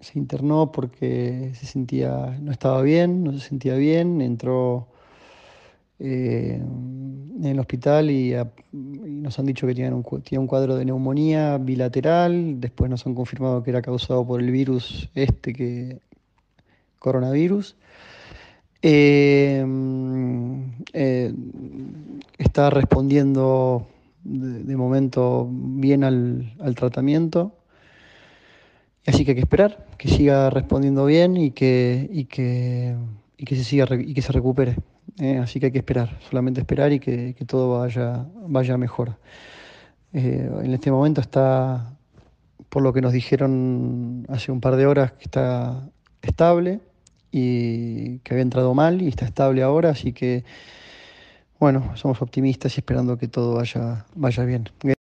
se internó porque se sentía, no estaba bien, no se sentía bien, entró eh, en el hospital y, nos han dicho que tenía un, cuadro de neumonía bilateral, después nos han confirmado que era causado por el virus este que coronavirus. Eh, eh, está respondiendo de, momento bien al tratamiento. Así que hay que esperar, que siga respondiendo bien y que, y que, y que se siga y que se recupere. ¿eh? así que hay que esperar, solamente esperar y que, todo vaya, vaya mejor. Eh, en este momento está, por lo que nos dijeron hace un par de horas, que está estable y que había entrado mal y está estable ahora, así que bueno, somos optimistas y esperando que todo vaya, vaya bien.